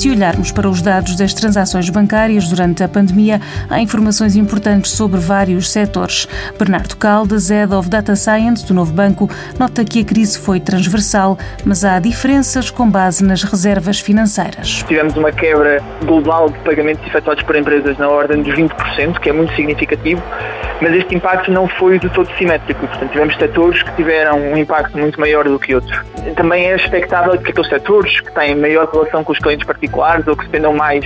Se olharmos para os dados das transações bancárias durante a pandemia, há informações importantes sobre vários setores. Bernardo Caldas, Head of Data Science do Novo Banco, nota que a crise foi transversal, mas há diferenças com base nas reservas financeiras. Tivemos uma quebra global de pagamentos efetuados por empresas na ordem dos 20%, que é muito significativo mas este impacto não foi de todo simétrico. Portanto, tivemos setores que tiveram um impacto muito maior do que outros. Também é expectável que aqueles setores que têm maior relação com os clientes particulares ou que dependam mais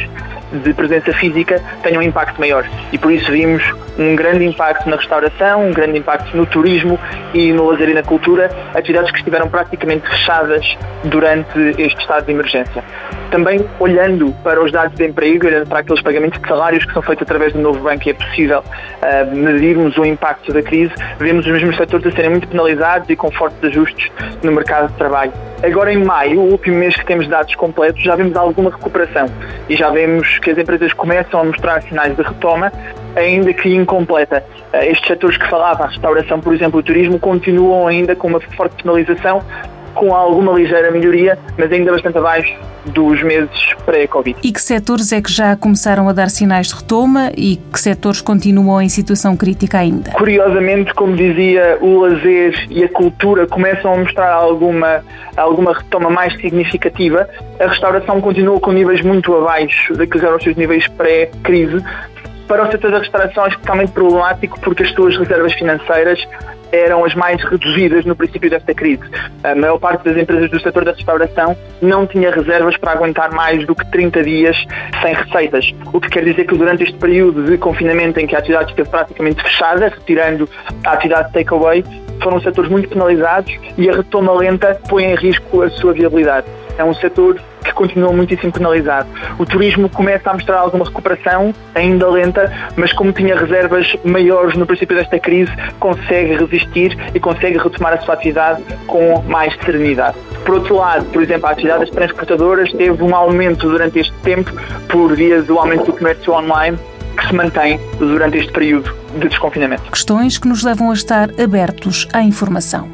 de presença física tenham um impacto maior. E por isso vimos um grande impacto na restauração, um grande impacto no turismo e no lazer e na cultura, atividades que estiveram praticamente fechadas durante este estado de emergência. Também olhando para os dados de emprego, olhando para aqueles pagamentos de salários que são feitos através do novo banco e é possível uh, medirmos o impacto da crise, vemos os mesmos setores a serem muito penalizados e com fortes ajustes no mercado de trabalho. Agora em maio, o último mês que temos dados completos, já vemos alguma recuperação e já vemos que as empresas começam a mostrar sinais de retoma, ainda que incompleta. Uh, estes setores que falava, a restauração, por exemplo, o turismo, continuam ainda com uma forte penalização, com alguma ligeira melhoria, mas ainda bastante abaixo dos meses pré-Covid. E que setores é que já começaram a dar sinais de retoma e que setores continuam em situação crítica ainda? Curiosamente, como dizia, o lazer e a cultura começam a mostrar alguma, alguma retoma mais significativa. A restauração continua com níveis muito abaixo daqueles eram os seus níveis pré-crise. Para o setor da restauração é especialmente problemático porque as suas reservas financeiras eram as mais reduzidas no princípio desta crise. A maior parte das empresas do setor da restauração não tinha reservas para aguentar mais do que 30 dias sem receitas, o que quer dizer que durante este período de confinamento em que a atividade esteve praticamente fechada, retirando a atividade de takeaway, foram setores muito penalizados e a retoma lenta põe em risco a sua viabilidade. É um setor que continua muitíssimo penalizado. O turismo começa a mostrar alguma recuperação, ainda lenta, mas como tinha reservas maiores no princípio desta crise, consegue resistir e consegue retomar a sua atividade com mais serenidade. Por outro lado, por exemplo, a atividade das transportadoras teve um aumento durante este tempo por via do aumento do comércio online que se mantém durante este período de desconfinamento. Questões que nos levam a estar abertos à informação.